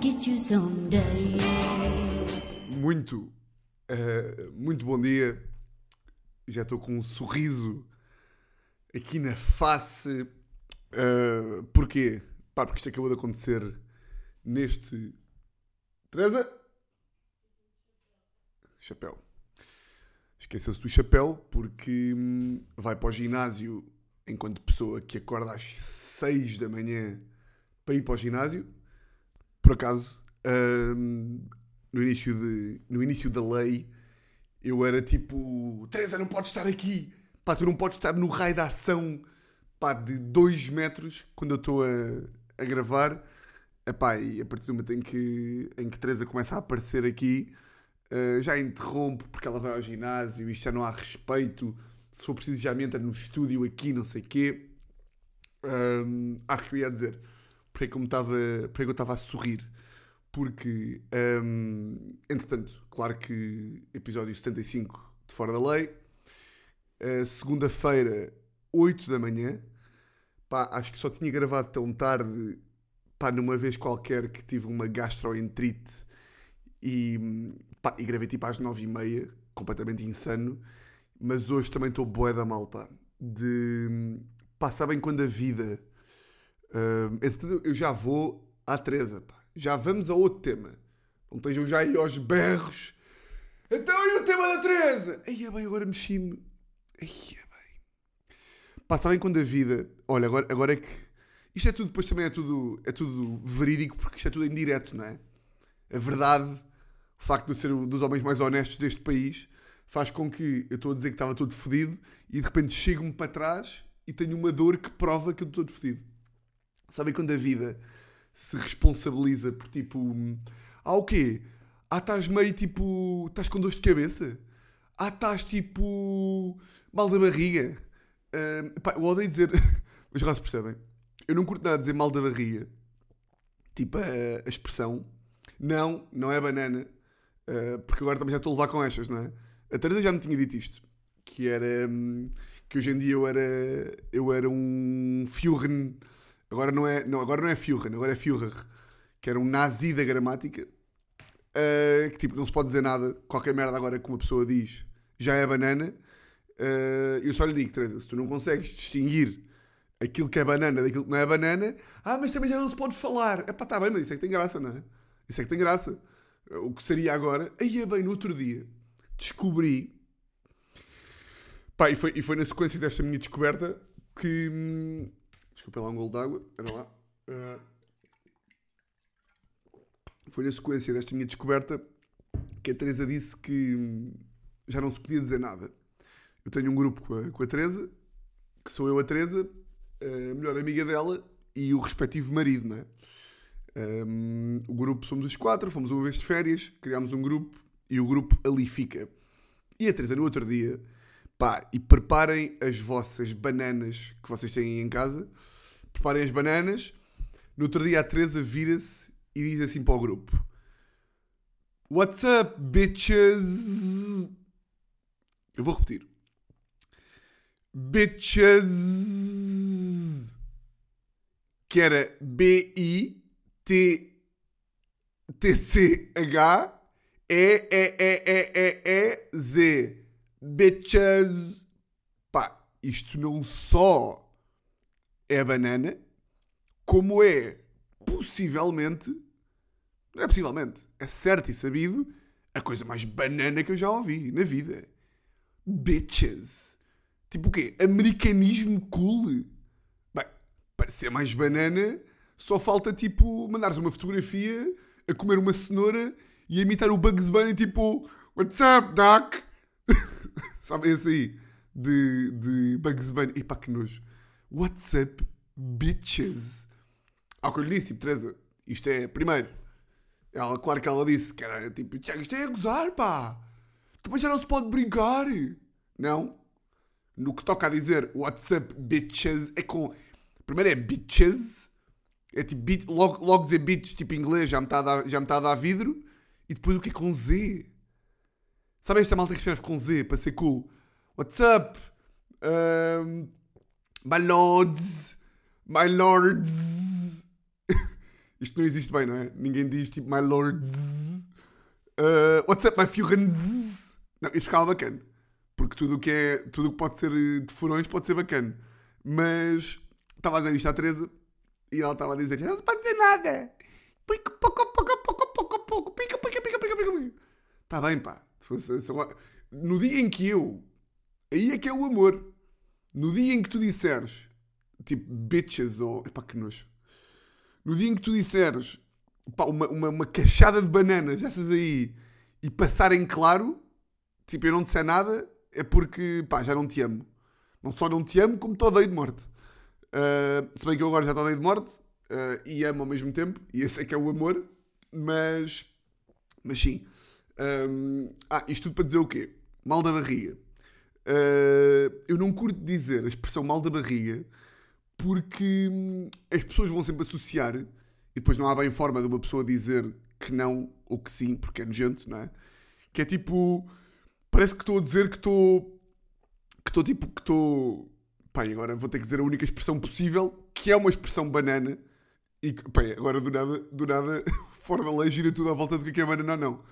get you someday. Muito, eh, muito bom dia. Já estou com um sorriso aqui na face. Eh, porquê? Pá, porque isto acabou de acontecer neste. Teresa? Chapéu. Esqueceu-se do chapéu porque hum, vai para o ginásio enquanto pessoa que acorda às 6 da manhã para ir para o ginásio. Por acaso, hum, no, início de, no início da lei, eu era tipo: Teresa, não podes estar aqui. Pá, tu não podes estar no raio da ação pá, de 2 metros quando eu estou a, a gravar. Epá, e a partir do momento em que, em que Teresa começa a aparecer aqui, eh, já interrompo porque ela vai ao ginásio e já não há respeito. Se for preciso, já me entra no estúdio aqui, não sei o quê. Um, acho que eu ia dizer é que eu estava a sorrir. Porque, um, entretanto, claro que episódio 75 de Fora da Lei, uh, segunda-feira, 8 da manhã. Pá, acho que só tinha gravado tão tarde, pá, numa vez qualquer que tive uma gastroenterite e, pá, e gravei tipo às 9h30, completamente insano. Mas hoje também estou bué da mal, pá. De, pá, sabem quando a vida... Uh, entretanto, eu já vou à Teresa, pá. Já vamos a outro tema. Não estejam já aí aos berros. Então e o tema da Teresa? Aí bem, agora mexi-me. Aí bem. Pá, sabem quando a vida. Olha, agora, agora é que. Isto é tudo, depois também é tudo, é tudo verídico, porque isto é tudo em não é? A verdade, o facto de eu ser um dos homens mais honestos deste país, faz com que eu estou a dizer que estava todo fodido e de repente chego-me para trás e tenho uma dor que prova que eu estou todo fodido. Sabem quando a vida se responsabiliza por tipo. Ah, o quê? Ah, estás meio tipo. Estás com dor de cabeça? Ah, estás tipo. mal da barriga? Ah, pá, eu odeio dizer. Já se percebem. Eu não curto nada dizer mal da barriga. Tipo a, a expressão. Não, não é banana. Ah, porque agora também já estou a levar com estas, não é? A Teresa já me tinha dito isto. Que era. hum, que hoje em dia eu era. Eu era um Führer. Agora não é, não, agora não é Führer, agora é Führer. Que era um nazi da gramática. Uh, que tipo, não se pode dizer nada. Qualquer merda agora que uma pessoa diz já é banana. Uh, eu só lhe digo, Teresa, se tu não consegues distinguir aquilo que é banana daquilo que não é banana, ah, mas também já não se pode falar. É pá, tá bem, mas isso é que tem graça, não é? Isso é que tem graça. O que seria agora, aí é bem, no outro dia, descobri. Pá, e foi, e foi na sequência desta minha descoberta que. hum, Desculpa lá um golo d'água, era lá. Ah, foi na sequência desta minha descoberta que a Teresa disse que já não se podia dizer nada. Eu tenho um grupo com a, com a Teresa, que sou eu a Teresa, a melhor amiga dela e o respectivo marido, não é? Um, o grupo somos os quatro, fomos uma vez de férias, criámos um grupo e o grupo ali fica. E a Teresa no outro dia, pá, e preparem as vossas bananas que vocês têm em casa, preparem as bananas. No outro dia a Teresa vira-se e diz assim para o grupo: What's up, bitches? Eu vou repetir. Bitches. Que era B-I-T-T-C-H E-E-E-E-E-E-Z. Bitches. Pá, isto não só é banana, como é possivelmente, não é possivelmente, é certo e sabido, a coisa mais banana que eu já ouvi na vida. Bitches. Tipo o quê? Americanismo cool. Bem, para ser mais banana, só falta tipo mandares uma fotografia a comer uma cenoura e imitar o Bugs Bunny tipo What's up, Doc? Sabem esse aí? De, de Bugs Bunny. E pá, que nojo. What's up, bitches? Ao que eu lhe disse, tipo, Teresa, isto é, primeiro, ela, claro que ela disse que era tipo, Tiago, isto é a gozar, pá. Depois já não se pode brincar. Não. No que toca a dizer what's up, bitches, é com. Primeiro é bitches, é tipo, logo, logo dizer bitch, tipo inglês, já me está a já está a dar vidro. E depois o que é com Z? Sabe esta malta que escreve com Z para ser cool? What's up? Um, my lords, my lords. Isto não existe bem, não é? Ninguém diz tipo my lords. Uh, what's up, my friends? Não, isto ficava bacana. Porque tudo que é. Tudo que pode ser de furões pode ser bacana. Mas estava a dizer isto à Teresa e ela estava a dizer: não se pode dizer nada. Pica, pouco, pouco, pouco, pouco, pica, pica, pica, pica, pica. Está bem, pá. No dia em que eu. Aí é que é o amor. No dia em que tu disseres, tipo, bitches ou. Epá, que nojo. No dia em que tu disseres pá, uma, uma, uma cachada de bananas, essas aí, e passarem claro, tipo, eu não disser nada, é porque, pá, já não te amo. Não só não te amo, como te odeio de morte. Uh, se bem que eu agora já te odeio de morte uh, e amo ao mesmo tempo, e esse é que é o amor, mas. Mas sim. Um, ah, isto tudo para dizer o quê? Mal da barriga. Uh, eu não curto dizer a expressão mal da barriga porque hum, as pessoas vão sempre associar e depois não há bem forma de uma pessoa dizer que não ou que sim, porque é nojento, não é? Que é tipo. Parece que estou a dizer que estou. Que estou tipo. Que estou. Pai, agora vou ter que dizer a única expressão possível, que é uma expressão banana. E pai, agora do nada, do nada, fora da lei, gira tudo à volta do que é banana ou não.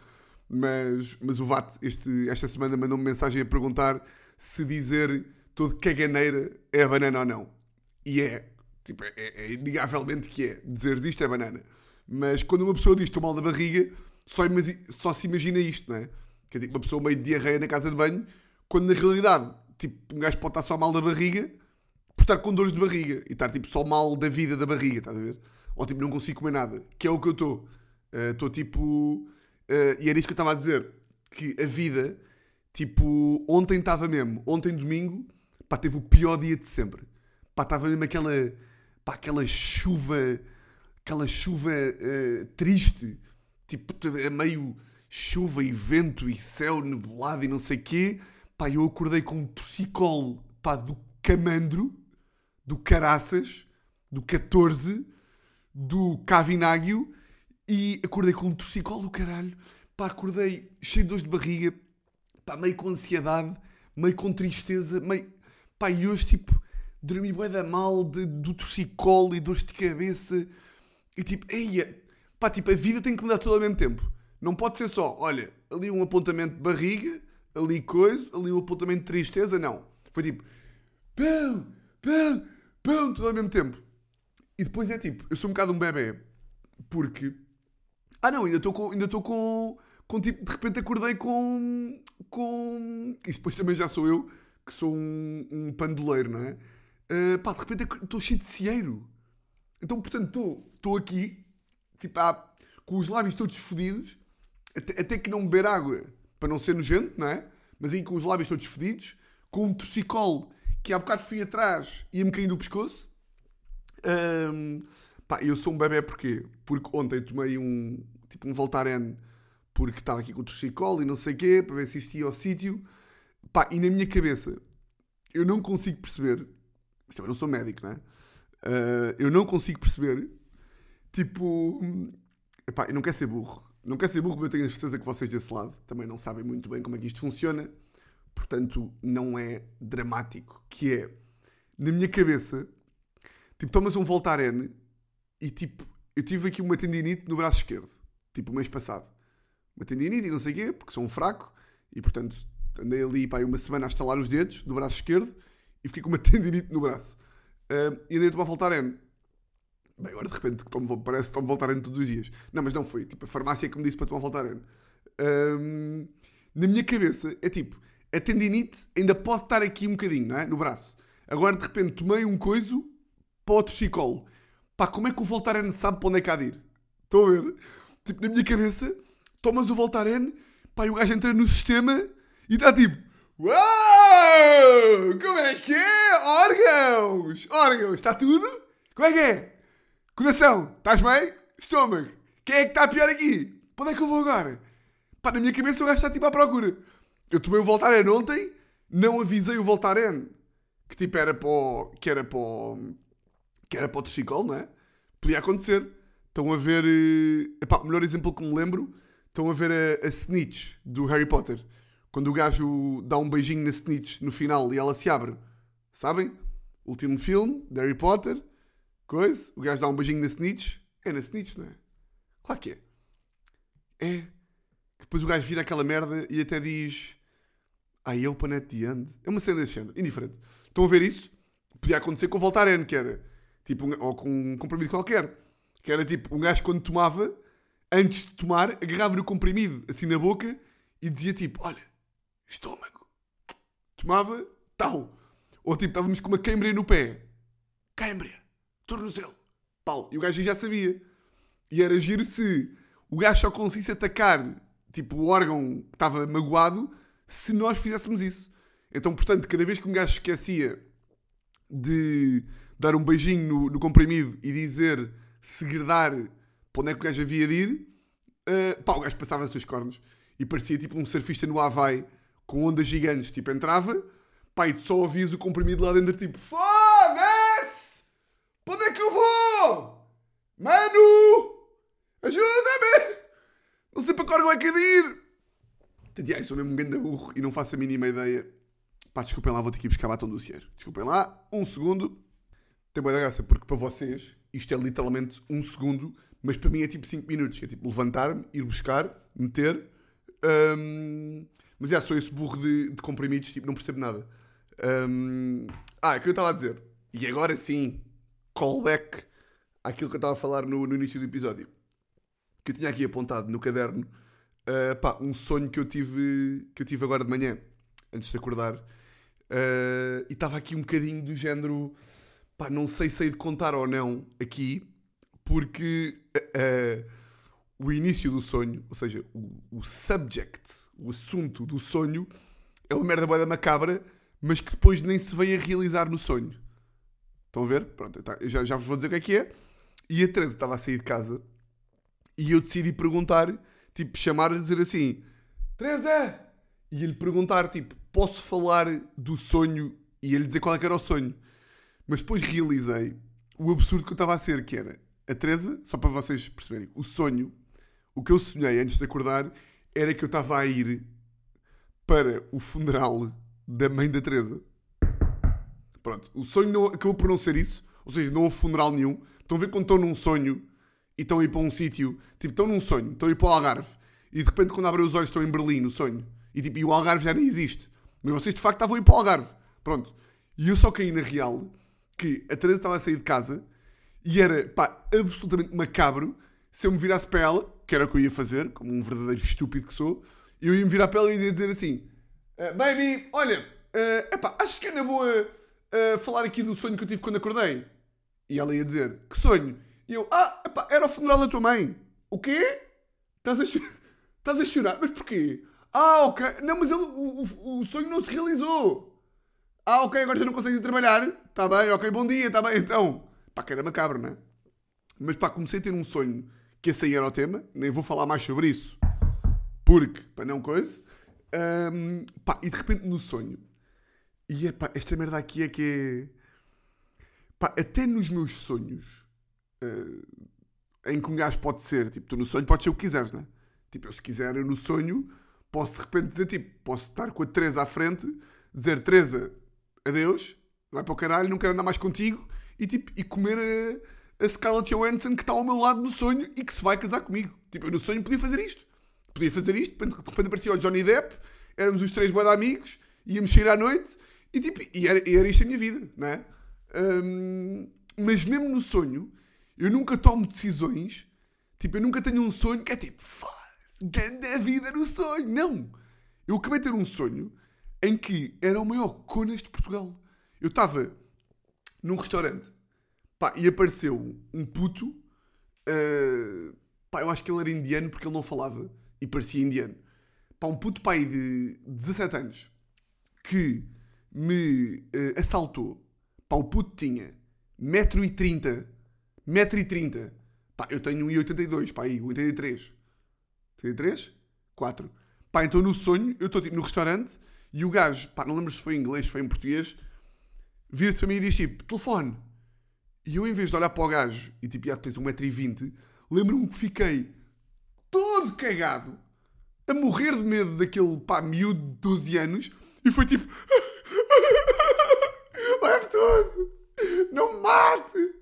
Mas, mas o VAT este, esta semana mandou-me mensagem a perguntar se dizer todo caganeira é banana ou não. E é. Tipo, é, é inegavelmente que é. Dizeres isto é banana. Mas quando uma pessoa diz estou mal da barriga, só, só se imagina isto, não é? Que é tipo uma pessoa meio de diarreia na casa de banho, quando na realidade, tipo, um gajo pode estar só mal da barriga por estar com dores de barriga e estar tipo só mal da vida da barriga, estás a ver? Ou tipo, não consigo comer nada, que é o que eu estou. Estou uh, tipo Uh, e era isso que eu estava a dizer. Que a vida, tipo, ontem estava mesmo, ontem domingo, pá, teve o pior dia de sempre. Pá, estava mesmo aquela, pá, aquela chuva, aquela chuva uh, triste, tipo, meio chuva e vento e céu nebulado e não sei o quê. Pá, eu acordei com um torcicolo, pá, do camandro, do caraças, do 14, do cavináguio e acordei com um torcicolo do caralho. Pá, acordei cheio de dores de barriga. Pá, meio com ansiedade, meio com tristeza, meio... Pá, e hoje, tipo, dormi bué da mal de, do torcicolo e dores de cabeça. E tipo, eia... Pá, tipo, a vida tem que mudar tudo ao mesmo tempo. Não pode ser só, olha, ali um apontamento de barriga, ali coisa, ali um apontamento de tristeza. Não. Foi tipo, pão, pão, pão, tudo ao mesmo tempo. E depois é tipo, eu sou um bocado um bebê, porque ah não, ainda estou com. Ainda estou com, com tipo, de repente acordei com. com. Isso depois também já sou eu, que sou um, um pandoleiro, não é? Uh, pá, de repente estou cheio de cieiro. Então, portanto, estou aqui, tipo, ah, com os lábios todos fodidos, até, até, que não beber água, para não ser nojento, não é? Mas aí com os lábios todos fodidos, com um torcicolo que há bocado fui atrás e ia-me caindo o pescoço. Um, Pá, eu sou um bebê porquê? Porque ontem tomei um, tipo um Voltaren porque estava aqui com o torcicolo e não sei o quê, para ver se isto ia ao sítio. Pá, e na minha cabeça, eu não consigo perceber, mas também não sou médico, não é? Uh, eu não consigo perceber, tipo, epá, eu não quero ser burro. Não quero ser burro, mas eu tenho a certeza que vocês desse lado também não sabem muito bem como é que isto funciona. Portanto, não é dramático. Que é, na minha cabeça, tipo, tomas um Voltaren e tipo, eu tive aqui uma tendinite no braço esquerdo, tipo o mês passado. Uma tendinite e não sei o quê, porque sou um fraco, e portanto andei ali pá, uma semana a estalar os dedos do braço esquerdo e fiquei com uma tendinite no braço. Uh, e andei a tomar Voltaren. Bem, agora de repente tomo, parece que tomo Voltaren todos os dias. Não, mas não foi. Tipo, a farmácia que me disse para tomar Voltaren. Um, na minha cabeça, é tipo, a tendinite ainda pode estar aqui um bocadinho, não é? No braço. Agora de repente tomei um coiso para o torcicolo. Pá, como é que o Voltaren sabe para onde é que há de ir? Estão a ver? Tipo, na minha cabeça, tomas o Voltaren, pá, e o gajo entra no sistema e está tipo... Uau! Como é que é? Órgãos! Órgãos, está tudo? Como é que é? Coração, estás bem? Estômago, quem é que está pior aqui? Para onde é que eu vou agora? Pá, na minha cabeça o gajo está tipo à procura. Eu tomei o Voltaren ontem, não avisei o Voltaren que tipo era para o, que era para o, que era para o torcicolo, não é? Podia acontecer. Estão a ver. Uh, epá, o melhor exemplo que me lembro. Estão a ver a, a Snitch do Harry Potter. Quando o gajo dá um beijinho na Snitch no final e ela se abre. Sabem? Último filme de Harry Potter. Coisa. O gajo dá um beijinho na Snitch É na Snitch, não é? Claro que é. É. Depois o gajo vira aquela merda e até diz. Ele para net the end. É uma cena género. Indiferente. Estão a ver isso? Podia acontecer com o Voltaren, que era. Tipo, um, ou com um comprimido qualquer. Que era tipo, um gajo quando tomava, antes de tomar, agarrava-lhe o comprimido assim na boca e dizia tipo: Olha, estômago. Tomava, tal. Ou tipo, estávamos com uma câimbra no pé. Câimbra. Tornozelo. Pau. E o gajo já sabia. E era giro se o gajo só conseguisse atacar tipo, o órgão que estava magoado se nós fizéssemos isso. Então, portanto, cada vez que um gajo esquecia de dar um beijinho no, no comprimido e dizer segredar para onde é que o gajo havia de ir, uh, pá, o gajo passava as suas cornos e parecia tipo um surfista no Havaí com ondas gigantes. Tipo, entrava, pá, e tu só ouvias o comprimido lá dentro, tipo, foda-se! Para onde é que eu vou? Mano! Ajuda-me! Não sei para que órgão é que é de ir! Portanto, sou mesmo um grande burro e não faço a mínima ideia. Pá, desculpem lá, vou ter que ir buscar batom do Cier. Desculpem lá, um segundo. Tem boa graça, porque para vocês isto é literalmente um segundo, mas para mim é tipo 5 minutos. É tipo levantar-me, ir buscar, meter. Um... Mas é, sou esse burro de, de comprimidos, tipo, não percebo nada. Um... Ah, é o que eu estava a dizer. E agora sim, callback àquilo que eu estava a falar no, no início do episódio. Que eu tinha aqui apontado no caderno uh, pá, um sonho que eu tive que eu tive agora de manhã, antes de acordar. Uh, e estava aqui um bocadinho do género, pá, não sei se hei de contar ou não aqui, porque uh, o início do sonho, ou seja, o, o subject, o assunto do sonho, é uma merda boa macabra, mas que depois nem se veio a realizar no sonho. Estão a ver? Pronto, tá, já, já vos vou dizer o que é que é. E a Teresa estava a sair de casa e eu decidi perguntar, tipo, chamar e dizer assim: Teresa! E ele perguntar, tipo, posso falar do sonho? E ele dizer qual é que era o sonho. Mas depois realizei o absurdo que eu estava a ser, que era a Teresa, só para vocês perceberem, o sonho, o que eu sonhei antes de acordar, era que eu estava a ir para o funeral da mãe da Teresa. Pronto, o sonho não, acabou por não ser isso, ou seja, não houve funeral nenhum. Estão a ver quando estão num sonho e estão a ir para um sítio, tipo, estão num sonho, estão a ir para o Algarve, e de repente quando abrem os olhos estão em Berlim, no sonho, e, tipo, e o Algarve já nem existe. Mas vocês de facto estavam a ir para o Algarve. Pronto. E eu só caí na real que a Teresa estava a sair de casa e era, pá, absolutamente macabro se eu me virasse para ela, que era o que eu ia fazer, como um verdadeiro estúpido que sou, eu ia me virar para ela e ia dizer assim: uh, Baby, olha, uh, epá, acho que é boa uh, falar aqui do sonho que eu tive quando acordei. E ela ia dizer: Que sonho? E eu, ah, epá, era o funeral da tua mãe. O quê? Estás a, chorar? Estás a chorar? Mas porquê? Ah, ok. Não, mas ele, o, o, o, sonho não se realizou. Ah, ok, agora já não consegues ir trabalhar. Está bem, ok, bom dia, está bem, então. Pá, que era macabro, não é? Mas pá, comecei a ter um sonho que esse aí era o tema. Nem vou falar mais sobre isso. Porque, para não coisa. Um, pá, e de repente no sonho. E é pá, esta merda aqui é que é. Pá, até nos meus sonhos uh, em que um gajo pode ser, tipo, tu no sonho podes ser o que quiseres, não é? Tipo, eu se quiser, eu no sonho posso de repente dizer, tipo, posso estar com a Teresa à frente, dizer, Teresa, adeus, vai para o caralho, não quero andar mais contigo, e tipo, e comer a, a Scarlett Johansson que está ao meu lado no sonho e que se vai casar comigo. Tipo, eu no sonho podia fazer isto. Podia fazer isto, de repente aparecia o Johnny Depp, éramos os três boas amigos, íamos sair à noite, e tipo, e era, e era isto a minha vida, não é? Um, mas mesmo no sonho, eu nunca tomo decisões. Tipo, eu nunca tenho um sonho que é tipo, grande a vida no sonho. Não! Eu acabei de ter um sonho em que era o maior conas de Portugal. Eu estava num restaurante pá, e apareceu um puto. Uh, pá, eu acho que ele era indiano porque ele não falava e parecia indiano. Pá, um puto pai de 17 anos que me uh, assaltou. Pá, o puto tinha 1,30m 1,30m. Pá, eu tenho 1,82m, pá, aí, 83. 83? 4. Pá, então no sonho, eu estou tipo, no restaurante e o gajo, pá, não lembro se foi em inglês, se foi em português, vira-se para mim e diz tipo, telefone. E eu, em vez de olhar para o gajo e tipo, já tens 1,20m, lembro-me que fiquei todo cagado, a morrer de medo daquele pá miúdo de 12 anos e foi tipo, leve tudo, não me mate.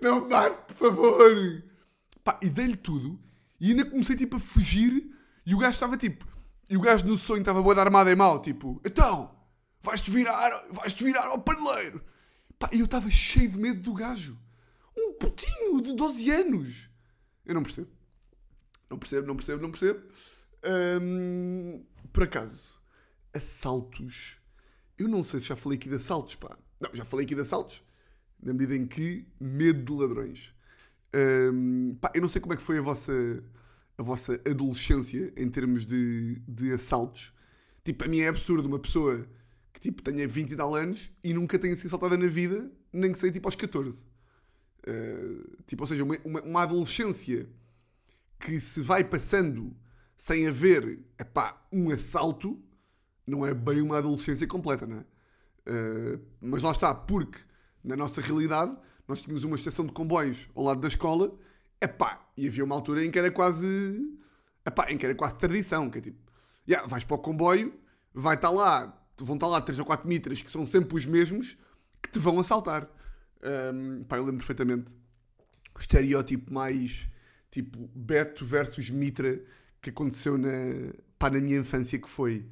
Não mate, por favor! dei-lhe tudo e ainda comecei tipo a fugir e o gajo estava tipo. E o gajo no sonho estava boa de armada em mal, tipo, então, vais-te virar, vais-te virar ao paneleiro. Pá, e eu estava cheio de medo do gajo. Um putinho de 12 anos. Eu não percebo. Não percebo, não percebo, não percebo. Por acaso, assaltos. Eu não sei se já falei aqui de assaltos, pá. Não, já falei aqui de assaltos. Na medida em que medo de ladrões. Pá, eu não sei como é que foi a vossa, a vossa adolescência em termos de, de assaltos. Tipo, a mim é absurdo uma pessoa que tipo, tenha 20 e tal anos e nunca tenha sido assaltada na vida, nem que seja tipo aos 14. Uh, tipo, ou seja, uma, uma, uma, adolescência que se vai passando sem haver epá, um assalto, não é bem uma adolescência completa, não é? Uh, mas lá está, porque na nossa realidade nós tínhamos uma estação de comboios ao lado da escola, epá, e havia uma altura em que era quase, epá, em que era quase tradição, que é tipo, yeah, vais para o comboio, vai estar lá, vão estar lá três ou quatro mitras que são sempre os mesmos que te vão assaltar. Um, pá, eu lembro perfeitamente o estereótipo mais tipo Beto versus Mitra que aconteceu na, pá, na minha infância que foi.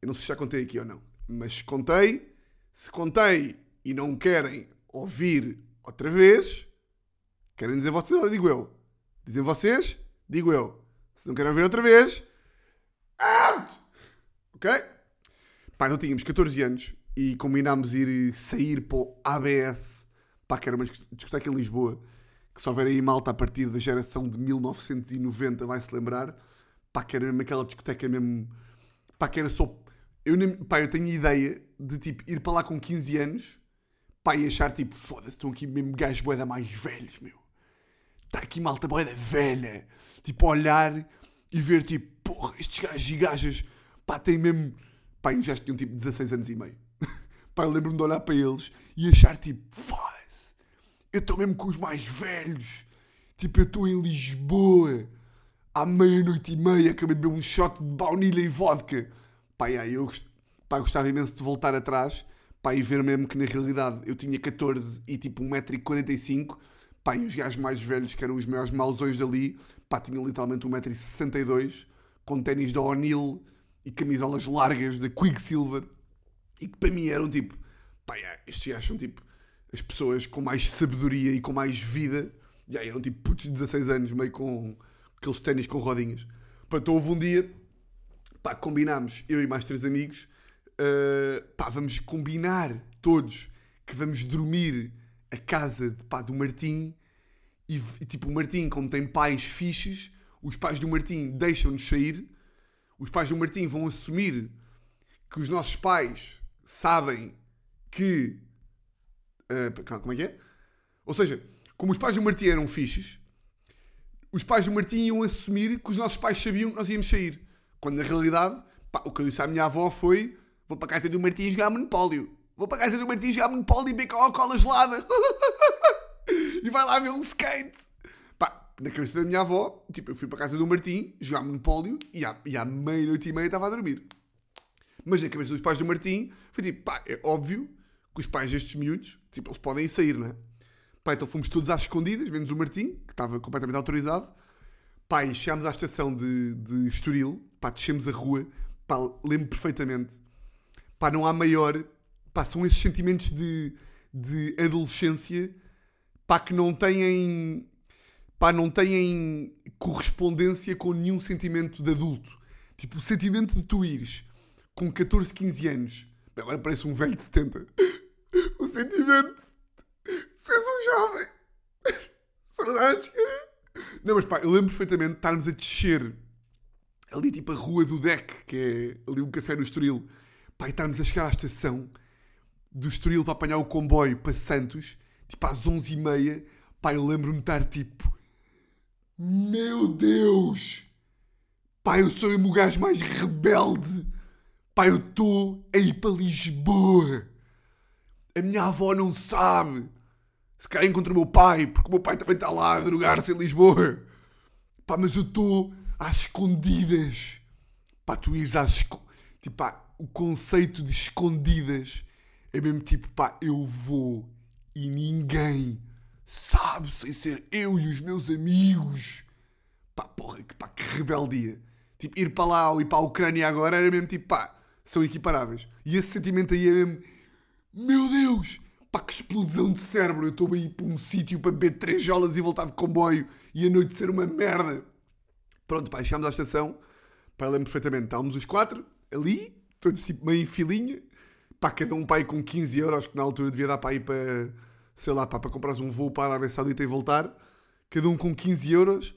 Eu não sei se já contei aqui ou não, mas contei. Se contei e não querem ouvir outra vez, querem dizer vocês ou digo eu? Dizem vocês, digo eu. Se não querem ouvir outra vez, out! Ok? Pá, não tínhamos 14 anos e combinámos ir sair para o ABS, pá, que era uma discoteca em Lisboa, que só houver aí malta a partir da geração de 1990 vai-se lembrar, pá, que era mesmo aquela discoteca mesmo, pá, que era só... Eu, nem, pá, eu tenho ideia de, tipo, ir para lá com 15 anos, pá, e achar, tipo, foda-se, estão aqui mesmo gajos boeda mais velhos, meu. Está aqui malta boeda velha. Tipo, olhar e ver, tipo, porra, estes gajos e gajas, pá, têm mesmo... Pá, já tinham, tipo, 16 anos e meio. pá, eu lembro-me de olhar para eles e achar, tipo, foda-se, eu estou mesmo com os mais velhos. Tipo, eu estou em Lisboa à meia-noite e meia, acabei de beber um shot de baunilha e vodka. Pá, aí eu pá, gostava imenso de voltar atrás pá, e ver mesmo que na realidade eu tinha 14 e tipo 1,45m. Pá, e os gajos mais velhos, que eram os maiores mausões dali, pá, tinham literalmente 1,62m, com ténis da O'Neill e camisolas largas da Quicksilver. E que para mim eram tipo, pá, yeah, estes gajos são tipo as pessoas com mais sabedoria e com mais vida. E yeah, eram tipo putos de 16 anos, meio com aqueles ténis com rodinhas. Portanto, houve um dia, pá, combinámos, eu e mais três amigos, uh, pá, vamos combinar todos que vamos dormir a casa de, pá, do Martim e, e, tipo, o Martim, como tem pais fixes, os pais do Martim deixam-nos sair, os pais do Martim vão assumir que os nossos pais sabem que... Uh, como é que é? Ou seja, como os pais do Martim eram fixes, os pais do Martim iam assumir que os nossos pais sabiam que nós íamos sair. Quando na realidade, pá, o que eu disse à minha avó foi: vou para a casa do Martim jogar Monopólio. Vou para a casa do Martim jogar Monopólio e beber Coca-Cola gelada. e vai lá ver um skate. Pá, na cabeça da minha avó, tipo, eu fui para a casa do Martim jogar Monopólio e à, e à meia-noite e meia estava a dormir. Mas na cabeça dos pais do Martim, foi tipo, pá, é óbvio que os pais destes miúdos, tipo, eles podem sair, não é? Pá, então fomos todos às escondidas, menos o Martim, que estava completamente autorizado. Pá, e chegámos à estação de, de Estoril, pá, descemos a rua, pá, lembro perfeitamente. Pá, não há maior, pá, são esses sentimentos de, de adolescência, pá, que não têm, pá, não têm correspondência com nenhum sentimento de adulto. Tipo, o sentimento de tu ires com 14, 15 anos, agora parece um velho de 70. o sentimento Tu és um jovem. Saudades, cara. Não, mas pá, eu lembro perfeitamente de estarmos a descer ali tipo a rua do deck, que é ali um café no Estoril. Pá, e estarmos a chegar à estação do Estoril para apanhar o comboio para Santos, tipo às 11h30. Pá, eu lembro-me de estar tipo... Meu Deus! Pá, eu sou o gajo mais rebelde. Pá, eu estou a ir para Lisboa. A minha avó não sabe. Se calhar encontro o meu pai, porque o meu pai também está lá a drogar-se em Lisboa. Pá, mas eu estou às escondidas. Pá, tu ires às. Tipo, pá, o conceito de escondidas é mesmo tipo, pá, eu vou e ninguém sabe sem ser eu e os meus amigos. pá, porra, que, pá, que rebeldia. Tipo, ir para lá ou ir para a Ucrânia agora era mesmo tipo, pá, são equiparáveis. E esse sentimento aí é mesmo, meu Deus, pá, que explosão de cérebro. Eu estou a ir para um sítio para beber três jolas e voltar de comboio e a noite ser uma merda. Pronto, pá, chegámos à estação, pá, lembro perfeitamente, estávamos os quatro ali, todos tipo meio em filinha, pá, cada um pai com 15 euros, que na altura devia dar para ir para, sei lá, para comprar um voo para a Arábia Saudita e voltar, cada um com 15 euros,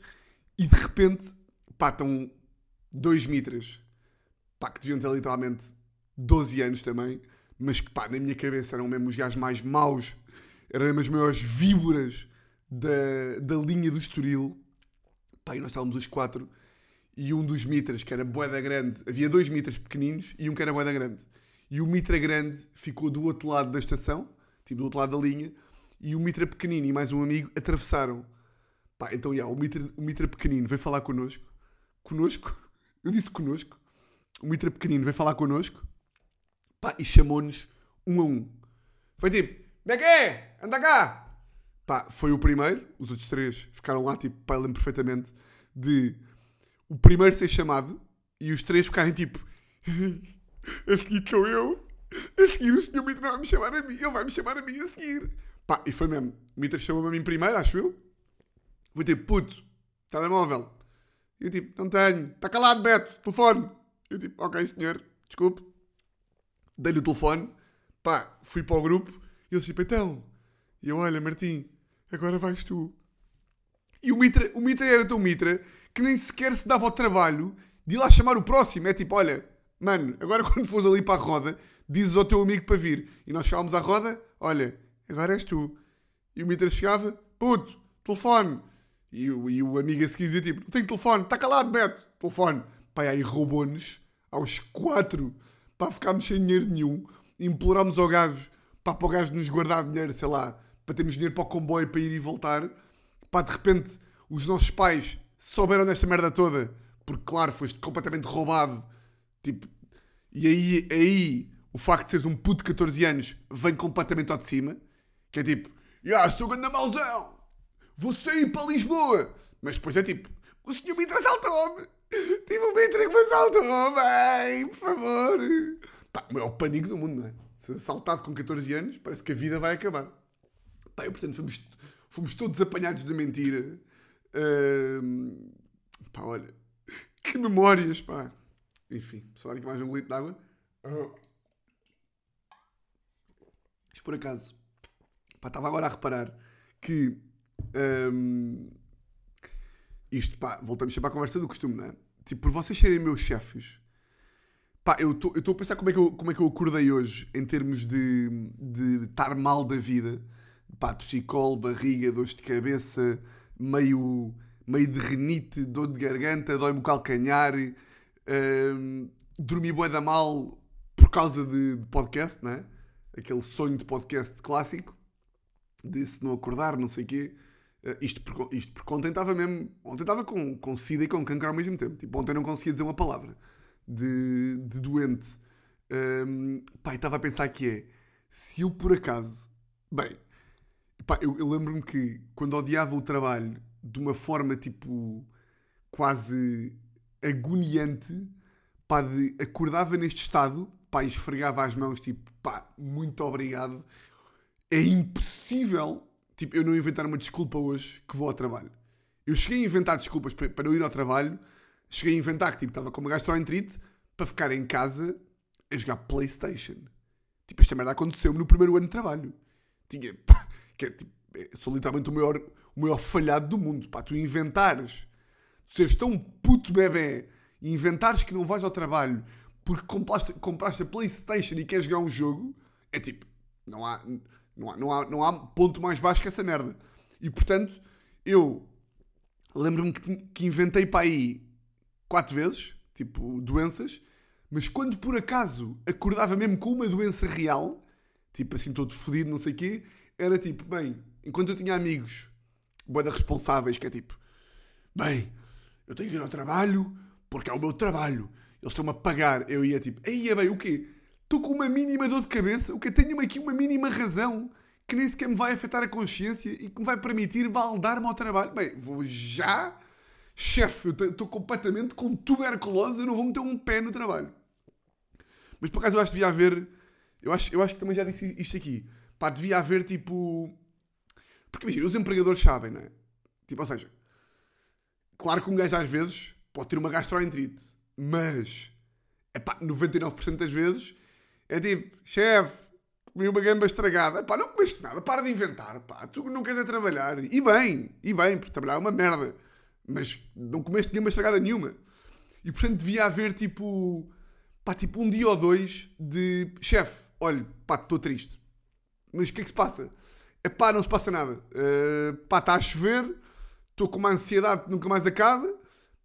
e de repente, pá, estão dois mitras, pá, que deviam ter literalmente 12 anos também, mas que, pá, na minha cabeça eram mesmo os gajos mais maus, eram as maiores víboras da, da linha do Estoril, pá, e nós estávamos os quatro, e um dos mitras, que era boeda grande, havia dois mitras pequeninos e um que era boeda grande. E o mitra grande ficou do outro lado da estação, tipo do outro lado da linha, e o mitra pequenino e mais um amigo atravessaram. Pá, então, yeah, o, mitra, o mitra pequenino veio falar connosco. Connosco? Eu disse connosco. O mitra pequenino veio falar connosco. Pá, e chamou-nos um a um. Foi tipo, como é que é? Anda cá! Pá, foi o primeiro. Os outros três ficaram lá, tipo, pá, lembro perfeitamente de o primeiro ser chamado e os três ficarem tipo a seguir sou eu, a seguir o senhor Mitra vai me chamar a mim, ele vai me chamar a mim a seguir. Pá, e foi mesmo. Mitra chamou-me a mim primeiro, acho eu. Vou tipo, puto, telemóvel. E eu tipo, não tenho. Está calado, Beto, telefone. Eu tipo, ok, senhor, desculpe. Dei-lhe o telefone. Pá, fui para o grupo. E ele tipo, então. E eu, olha, Martim, agora vais tu. E o Mitra, o Mitra era tão Mitra que nem sequer se dava ao trabalho de ir lá chamar o próximo. É tipo, olha, mano, agora quando fores ali para a roda, dizes ao teu amigo para vir. E nós chegávamos à roda, olha, agora és tu. E o Mitra chegava, puto, telefone. E, o- e o amigo a seguir dizia tipo, não tenho telefone, está calado, Beto, telefone. Pai, aí roubou-nos aos quatro, para ficarmos sem dinheiro nenhum. Implorámos ao gajo, para o gajo nos guardar dinheiro, sei lá, para termos dinheiro para o comboio, para ir e voltar. Pá, de repente, os nossos pais souberam desta merda toda, porque, claro, foste completamente roubado. Tipo, e aí, aí o facto de seres um puto de 14 anos vem completamente ao de cima, que é tipo, ah, sou grande mauzão, vou sair para Lisboa. Mas depois é tipo, o senhor Mitra assaltou-me. Tive um Mitra que me assaltou, mãe, por favor. Pá, o maior pânico do mundo, não é? Ser assaltado com 14 anos, parece que a vida vai acabar. Pá, e, portanto, fomos, fomos todos apanhados de mentira. Ahm, pá, olha, que memórias, pá. Enfim, só dar aqui mais um litro de água. Mas por acaso, pá, estava agora a reparar que ahm, isto, pá, voltamos sempre à conversa do costume, não é? Tipo, por vocês serem meus chefes, pá, eu estou a pensar como é, que eu, como é que eu acordei hoje em termos de, de estar mal da vida. Pá, tossicolo, barriga, dores de cabeça, meio, meio de renite, dor de garganta, dói-me o calcanhar, ahm, dormi bué da mal por causa de, de podcast, não é? Aquele sonho de podcast clássico, de se não acordar, não sei o quê. Uh, isto, porque, isto porque ontem estava mesmo. Ontem estava com, com sida e com cancro ao mesmo tempo. Tipo, ontem não conseguia dizer uma palavra de, de doente. Um, e estava a pensar que é. Se eu por acaso. Bem, pá, eu, eu lembro-me que quando odiava o trabalho de uma forma tipo. quase agoniante, pá, de, acordava neste estado, pá, esfregava as mãos, tipo, pá, muito obrigado. É impossível, tipo, eu não inventar uma desculpa hoje que vou ao trabalho. Eu cheguei a inventar desculpas para, para eu ir ao trabalho, cheguei a inventar que, tipo, estava com uma gastroenterite para ficar em casa a jogar Playstation. Tipo, esta merda aconteceu-me no primeiro ano de trabalho. Tinha, pá, que é, tipo, é, sou literalmente o maior, o maior falhado do mundo, pá, tu inventares seres tão puto bebê e inventares que não vais ao trabalho porque compraste, compraste a Playstation e queres jogar um jogo, é tipo, não há, não há, não há, não há ponto mais baixo que essa merda. E portanto, eu lembro-me que, que inventei para aí quatro vezes, tipo, doenças, mas quando por acaso acordava mesmo com uma doença real, tipo assim, todo fodido, não sei o quê, era tipo, bem, enquanto eu tinha amigos, boeda responsáveis, que é tipo, bem, eu tenho que ir ao trabalho porque é o meu trabalho. Eles estão-me a pagar. Eu ia tipo, aí é bem, o quê? Estou com uma mínima dor de cabeça, o que tenho aqui uma mínima razão que nem sequer me vai afetar a consciência e que me vai permitir baldar-me ao trabalho. Bem, vou já chefe, eu estou completamente com tuberculose, eu não vou meter um pé no trabalho. Mas por acaso eu acho que devia haver. Eu acho, eu acho que também já disse isto aqui. Pá, devia haver tipo. Porque imagina, os empregadores sabem, não é? Tipo, ou seja, claro que um gajo às vezes pode ter uma gastroenterite, mas é pá, 99% das vezes é tipo, chefe, comi uma gamba estragada. Pá, não comeste nada, para de inventar, pá, tu não queres é trabalhar. E bem, e bem, porque trabalhar é uma merda. Mas não comeste gamba estragada nenhuma. E portanto devia haver tipo, pá, tipo um dia ou dois de chefe, olha, pá, estou triste. Mas o que é que se passa? Pá, não se passa nada. Uh, pá, está a chover, estou com uma ansiedade que nunca mais acaba,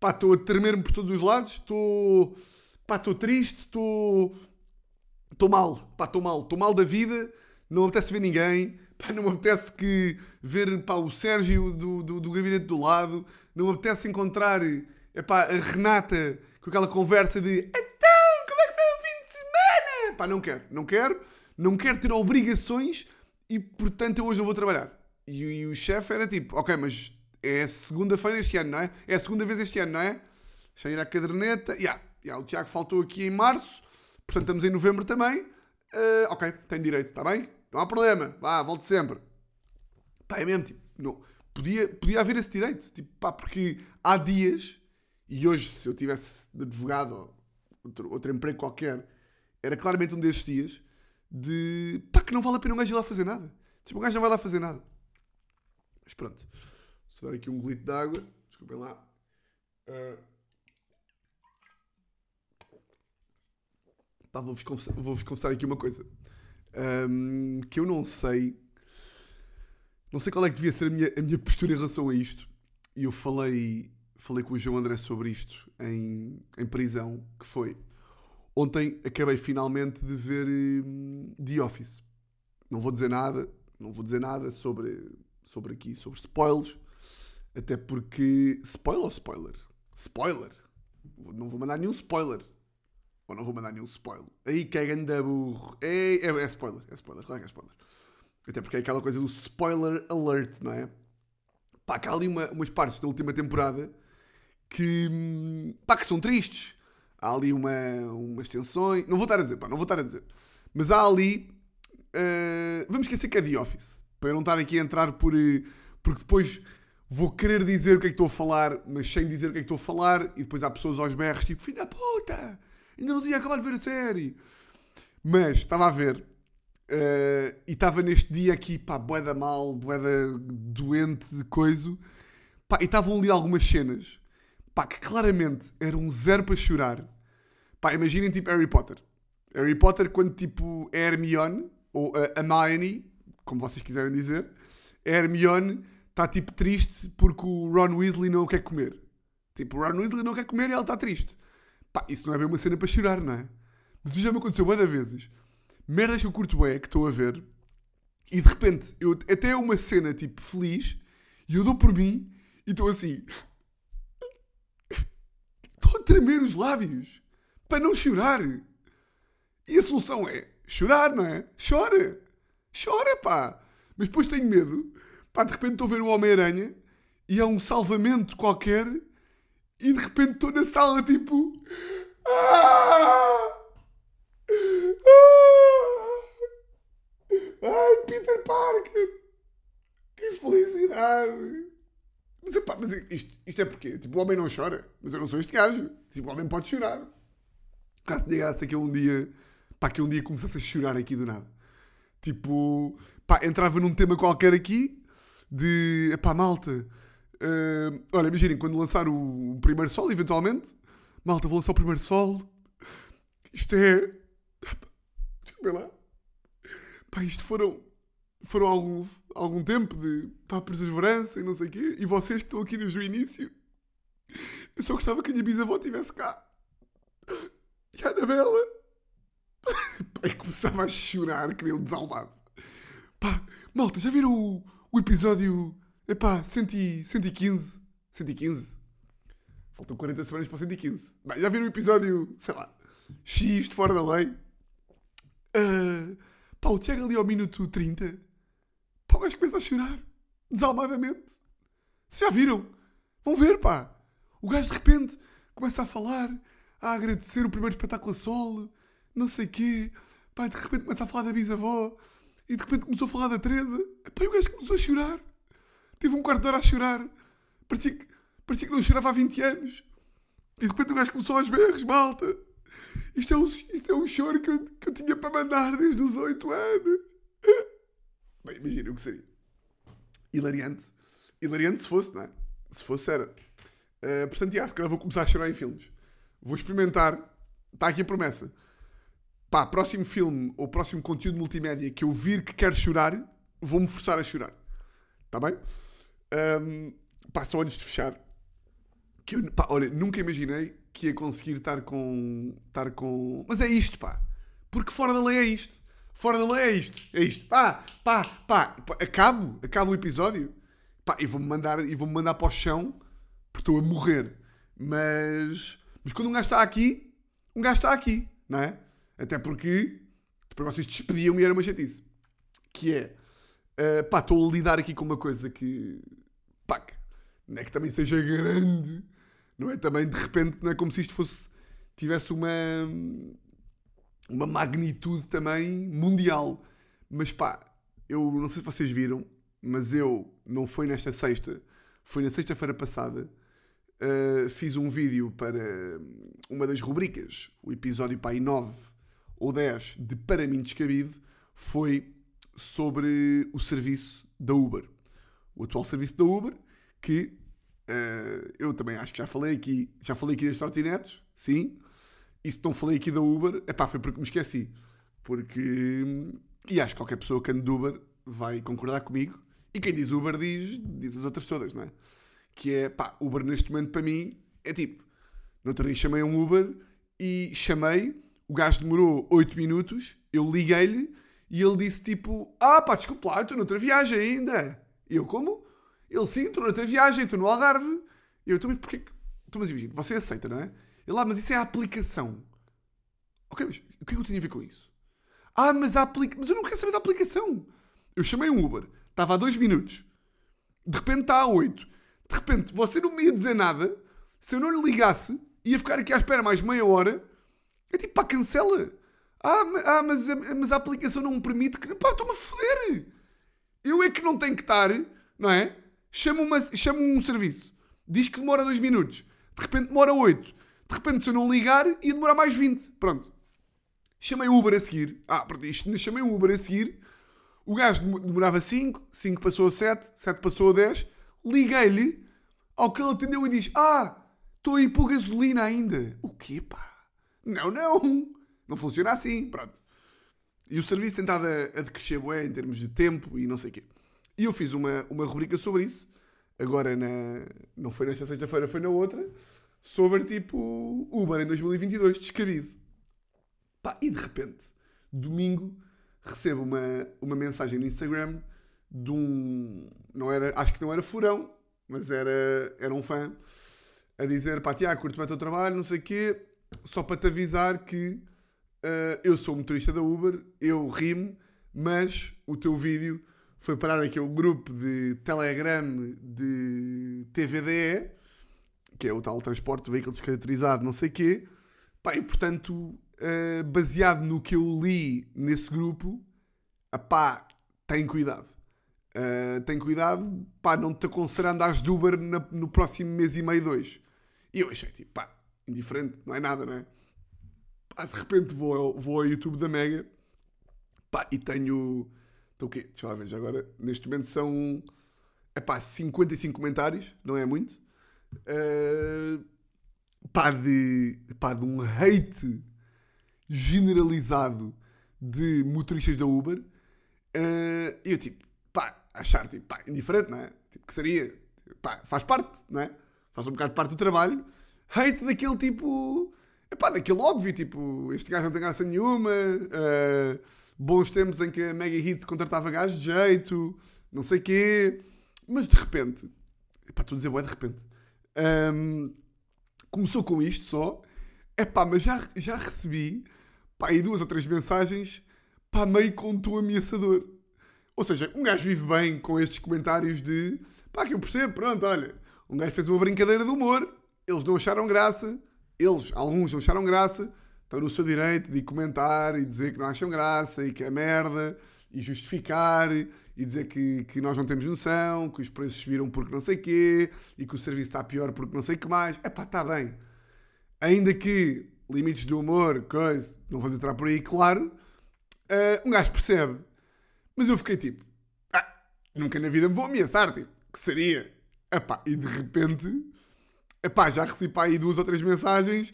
pá, estou a tremer-me por todos os lados, estou, pá, estou triste, estou, estou mal, pá, estou mal, estou mal da vida, não me apetece ver ninguém, pá, não me apetece que ver pá, o Sérgio do, do, do gabinete do lado, não me apetece encontrar epá, a Renata com aquela conversa de então, como é que foi o fim de semana? Pá, não quero, não quero, não quero ter obrigações e portanto eu hoje não vou trabalhar. E, e o chefe era tipo, ok, mas é segunda-feira este ano, não é? É a segunda vez este ano, não é? Deixa eu ir à caderneta. Yeah, yeah, o Tiago faltou aqui em março, portanto estamos em novembro também. Uh, ok, tem direito, está bem? Não há problema, vá, volte sempre. Pá, é mesmo, tipo, não, podia, podia haver esse direito, tipo, pá, porque há dias, e hoje se eu tivesse de advogado ou outro, outro emprego qualquer, era claramente um destes dias de pá, que não vale a pena um gajo ir lá fazer nada. Tipo, um gajo não vai lá fazer nada. Mas pronto. Vou dar aqui um glito de água. Desculpem lá. Uh... Pá, vou-vos confessar, vou confessar aqui uma coisa. Um, que eu não sei. Não sei qual é que devia ser a minha, a minha postura em relação a isto. E eu falei, falei com o João André sobre isto em, em prisão, que foi Ontem acabei finalmente de ver hum, The Office. Não vou dizer nada, não vou dizer nada sobre, sobre aqui, sobre spoilers. Até porque. Spoiler ou spoiler? Spoiler! Não vou mandar nenhum spoiler. Ou não vou mandar nenhum spoiler. Aí que é ganda burro. É, é, é spoiler, é spoiler, claro que é spoiler. Até porque é aquela coisa do spoiler alert, não é? Pá, que há ali uma, umas partes da última temporada que. Hum, pá, que são tristes há ali uma, umas tensões. Não vou estar a dizer, pá, não vou estar a dizer. Mas há ali. Uh, vamos esquecer que é The Office. Para eu não estar aqui a entrar por. Eh, porque depois vou querer dizer o que é que estou a falar, mas sem dizer o que é que estou a falar, e depois há pessoas aos berros tipo: Filho da puta! Ainda não tinha acabado de ver a série. Mas estava a ver. Uh, e estava neste dia aqui, pá, boeda mal, boeda doente, coisa. Pá, e estavam ali algumas cenas pá, que claramente era um zero para chorar. Pá, imaginem tipo Harry Potter. Harry Potter, quando tipo é Hermione, ou a Hermione, como vocês quiserem dizer, a Hermione está tipo triste porque o Ron Weasley não quer comer. Tipo, o Ron Weasley não quer comer e ela está triste. Pá, isso não é bem uma cena para chorar, não é? Mas isso já me aconteceu várias vezes. Merdas que eu curto bem, que estou a ver, e de repente, eu, até é uma cena tipo feliz, e eu dou por mim, e estou assim, Estou a tremer os lábios para não chorar. E a solução é chorar, não é? Chora. Chora, pá. Mas depois tenho medo. Pá, de repente estou a ver o Homem-Aranha e há um salvamento qualquer e de repente estou na sala tipo. Ah! Ah! Ai, Peter Parker! Que felicidade! Mas, epá, mas isto, isto é porque tipo, o homem não chora, mas eu não sou este gajo. Tipo, o homem pode chorar. Caso de graça que eu um dia, pá, que eu um dia começasse a chorar aqui do nada. Tipo, pá, entrava num tema qualquer aqui de, epá, malta, uh, olha, imaginem, quando lançar o, o primeiro sol, eventualmente, malta, vou lançar o primeiro sol, isto é, desculpa lá, pá, isto foram foram algum, algum tempo de pá, perseverança e não sei o quê, e vocês que estão aqui desde o início, eu só gostava que a minha bisavó estivesse cá. E a Anabela. Pai, começava a chorar, queria um desalmado. Pá, malta, já viram o, episódio. Epá, 115? 115? Faltam 40 semanas para o 115. Bem, já viram o episódio, sei lá, X de fora da lei? Uh, pá, o Tiago ali ao minuto 30 Pá, o gajo começa a chorar. Desalmadamente. Vocês já viram? Vão ver, pá. O gajo de repente começa a falar, a agradecer o primeiro espetáculo a solo, não sei quê. Pá, de repente começa a falar da bisavó. E de repente começou a falar da Teresa. Pá, e o gajo começou a chorar. Tive um quarto de hora a chorar. Parecia que, parecia que não chorava há 20 anos. E de repente o gajo começou aos berros, malta. Isto é um, isto é um choro que eu, que eu tinha para mandar desde os 8 anos. Bem, imagina o que seria. Hilariante. Hilariante se fosse, não é? Se fosse, era. Uh, portanto, já, se calhar vou começar a chorar em filmes. Vou experimentar. Está aqui a promessa. Pá, próximo filme ou próximo conteúdo multimédia que eu vir que quero chorar, vou-me forçar a chorar. Está bem? Um, pá, só antes de fechar. Que eu, pá, olha, nunca imaginei que ia conseguir estar com. estar com. Mas é isto, pá. Porque fora da lei é isto. Fora da lei é isto. É isto. Pá, pá, pá. Acabo, acabo o episódio. Pá, e vou-me mandar, e vou mandar para o chão porque estou a morrer. Mas. Mas quando um gajo está aqui, um gajo está aqui, não é? Até porque depois vocês despediam-me e era uma chatice. Que é. Uh, pá, estou a lidar aqui com uma coisa que. pá, não é que também seja grande não é? Também de repente não é como se isto fosse tivesse uma uma magnitude também mundial. Mas pá, eu não sei se vocês viram, mas eu não foi nesta sexta, foi na sexta-feira passada. Uh, fiz um vídeo para uma das rubricas, o episódio pai 9 ou 10 de Para mim Descabido, foi sobre o serviço da Uber. O atual serviço da Uber, que Uh, eu também acho que já falei aqui, já falei aqui das trotinetes, sim. E se não falei aqui da Uber, é pá, foi porque me esqueci. Porque. E acho que qualquer pessoa que ande de Uber vai concordar comigo. E quem diz Uber diz, diz as outras todas, não é? Que é, pá, Uber neste momento para mim é tipo. No outro dia chamei um Uber e chamei, o gajo demorou 8 minutos, eu liguei-lhe e ele disse tipo: Ah, pá, desculpa lá, estou noutra viagem ainda. Eu, como? Ele sim, estou noutra viagem, estou no Algarve. Eu, também, porquê? Então, mas imagina, você aceita, não é? Ele ah, mas isso é a aplicação. Ok, mas o que é que eu tenho a ver com isso? Ah, mas a aplicação. Mas eu não quero saber da aplicação. Eu chamei um Uber, estava a 2 minutos. De repente está a 8. De repente, você não me ia dizer nada. Se eu não lhe ligasse, ia ficar aqui à espera mais meia hora. É tipo, pá, cancela. Ah, ah mas, mas a aplicação não me permite que. Pá, estou-me a foder. Eu é que não tenho que estar, não é? chama, uma, chama um serviço, diz que demora 2 minutos, de repente demora 8, de repente se eu não ligar ia demorar mais 20. Pronto. Chamei o Uber a seguir. Ah, pronto, isto, chamei o Uber a seguir. O gajo demorava 5, 5 passou a 7, 7 passou a 10. Liguei-lhe ao que ele atendeu e diz: Ah, estou aí por gasolina ainda. O quê, pá? Não, não. Não funciona assim. Pronto. E o serviço tentava a decrescer bué em termos de tempo e não sei o quê. E eu fiz uma, uma rubrica sobre isso, agora na, não foi nesta sexta-feira, foi na outra, sobre tipo Uber em 2022, descabido. Pá, e de repente, domingo, recebo uma, uma mensagem no Instagram de um. Não era, acho que não era furão, mas era, era um fã, a dizer: pá, Tiago, curto o teu trabalho, não sei o quê, só para te avisar que uh, eu sou motorista da Uber, eu rimo, mas o teu vídeo foi parar aqui um grupo de Telegram de TVDE, que é o tal transporte de veículo descaracterizado, não sei quê. Pá, e portanto, uh, baseado no que eu li nesse grupo, pá, tem cuidado. Uh, tem cuidado, pá, não te aconselho a andares de Uber na, no próximo mês e meio, dois. E eu achei, tipo, pá, indiferente, não é nada, não é? Pá, de repente vou, vou ao YouTube da Mega, pá, e tenho então o quê? Deixa lá ver, já agora. Neste momento são. É pá, 55 comentários, não é muito. Uh, pá, de, pá, de um hate generalizado de motoristas da Uber. Uh, eu, tipo, pá, achar, tipo, pá, indiferente, não é? Tipo, que seria. Pá, faz parte, não é? Faz um bocado parte do trabalho. Hate daquele tipo. É pá, daquele óbvio, tipo, este gajo não tem graça nenhuma. Uh, bons tempos em que a Mega Hits contratava gajos de jeito, não sei quê. Mas de repente, pá, estou a dizer, ué, de repente, um, começou com isto só, é pá, mas já, já recebi, pá, aí duas ou três mensagens, pá, meio com tom ameaçador. Ou seja, um gajo vive bem com estes comentários de, pá, que eu percebo, pronto, olha, um gajo fez uma brincadeira de humor, eles não acharam graça, eles, alguns não acharam graça, estão no seu direito de comentar e dizer que não acham graça e que é merda e justificar e dizer que, que nós não temos noção, que os preços subiram porque não sei quê e que o serviço está pior porque não sei que mais. É pá, está bem. Ainda que limites do humor, coisa, não vamos entrar por aí, claro, uh, um gajo percebe. Mas eu fiquei tipo, ah, nunca na vida me vou ameaçar, tipo, que seria? Epá, e de repente, epá, já recebi para aí duas ou três mensagens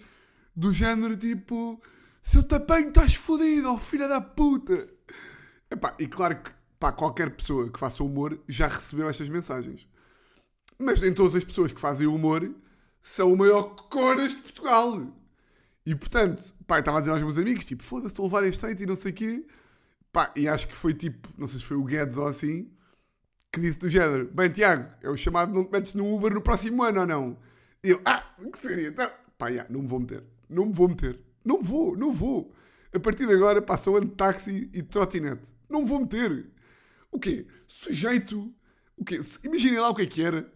do género tipo, se eu estás fodido, oh filha da puta. Epá, e claro que pá, qualquer pessoa que faça humor já recebeu estas mensagens. Mas nem todas as pessoas que fazem humor são o maior coras de Portugal. E portanto, pá, estava a dizer aos meus amigos, tipo, foda-se, estou a levar este e não sei o quê. Pá, e acho que foi tipo, não sei se foi o Guedes ou assim, que disse do género, bem Tiago, é o chamado não te metes no Uber no próximo ano ou não? E eu, ah, que seria? Então, pá, não me vou meter. Não me vou meter. Não vou, não vou. A partir de agora passa o ano de táxi e de trotinete. Não me vou meter. O quê? Sujeito. O quê? Imaginem lá o que é que era.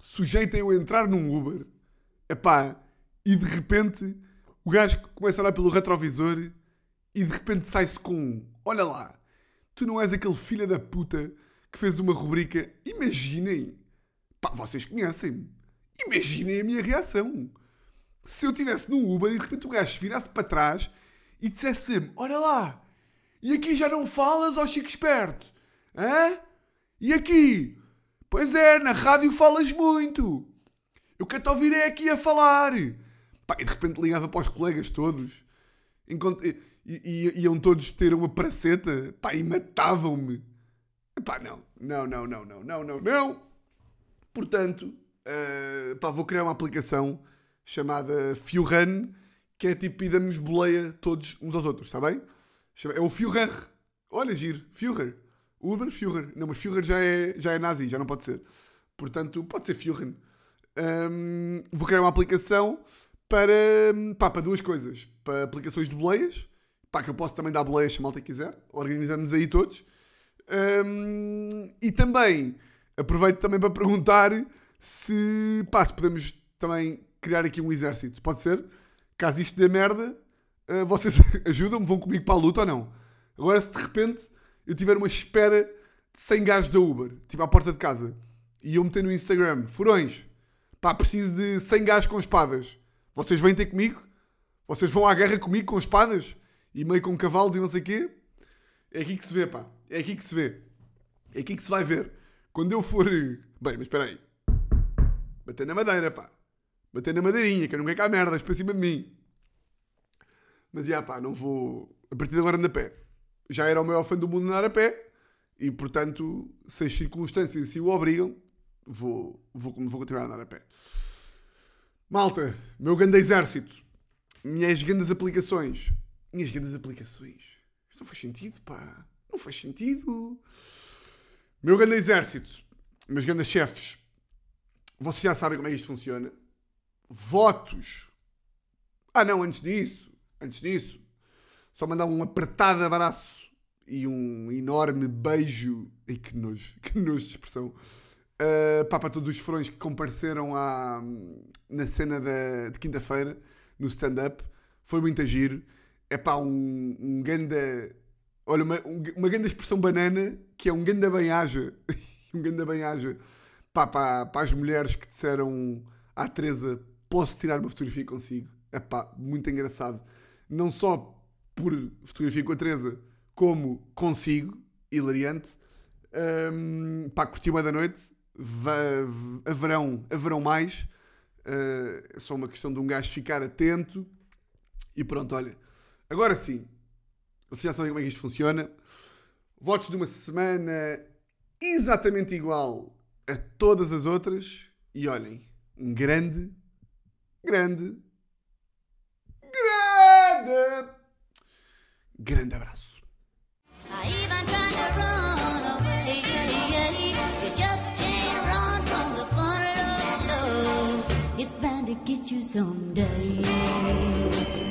Sujeito a eu entrar num Uber. Epá, e de repente o gajo começa a olhar pelo retrovisor e de repente sai-se com um. Olha lá, tu não és aquele filho da puta que fez uma rubrica. Imaginem. Pá, vocês conhecem-me. Imaginem a minha reação. Se eu estivesse num Uber e de repente o gajo virasse para trás e dissesse-me: Olha lá, e aqui já não falas, ó Chico Esperto? Hã? E aqui? Pois é, na rádio falas muito. Eu quero-te ouvir é aqui a falar. Pá, e de repente ligava para os colegas todos. E, e, iam todos ter uma praceta. Pá, e matavam-me. Pá. Não, não, não, não, não, não, não. Portanto, uh, pá, vou criar uma aplicação chamada FioRun, que é tipo e damos boleia todos uns aos outros, está bem? É o Führer. Olha, giro. Führer. Uber Führer. Não, mas Führer já é, já é nazi, já não pode ser. Portanto, pode ser Führer. Um, vou criar uma aplicação para, pá, para duas coisas. Para aplicações de boleias, pá, que eu posso também dar boleias se a malta quiser. Organizamos aí todos. Um, e também aproveito também para perguntar se, pá, se podemos também criar aqui um exército. Pode ser? Caso isto dê merda, uh, vocês ajudam-me, vão comigo para a luta ou não? Agora, se de repente eu tiver uma espera de 100 gajos da Uber, tipo à porta de casa, e eu meter no Instagram, furões, pá, preciso de 100 gajos com espadas vocês vêm ter comigo? Vocês vão à guerra comigo com espadas? E meio com cavalos e não sei o quê? É aqui que se vê, pá. É aqui que se vê. É aqui que se vai ver. Quando eu for. Bem, mas espera aí. Bater na madeira, pá. Bater na madeirinha, que eu não quero cá merdas para cima de mim. Mas, já, pá, não vou. A partir de agora ando a pé. Já era o maior fã do mundo andar a pé. E, portanto, se as circunstâncias se o obrigam, vou, vou, vou continuar a andar a pé. Malta, meu grande exército, minhas grandes aplicações. Minhas grandes aplicações. Isto não faz sentido, pá. Não faz sentido. Meu grande exército, meus grandes chefes, vocês já sabem como é que isto funciona. Votos. Ah, não, antes disso, antes disso, só mandar um apertado abraço e um enorme beijo. E que nojo, que nojo de expressão Uh, pá, para todos os furões que compareceram à, na cena da, de quinta-feira, no stand-up, foi muito giro. É pá, um, um ganda. Olha, uma, uma grande expressão banana que é um ganda bem-aja. um ganda bem-aja. Para as mulheres que disseram à Teresa: posso tirar uma fotografia consigo? É pá, muito engraçado. Não só por fotografia com a Teresa, como consigo, hilariante. Um, pá, curti uma da noite haverão, haverão mais. Uh, é só uma questão de um gajo ficar atento. E pronto, olha. Agora sim, vocês já sabem como é que isto funciona. Votos de uma semana exatamente igual a todas as outras. E olhem, um grande, grande, grande, grande abraço. get you someday.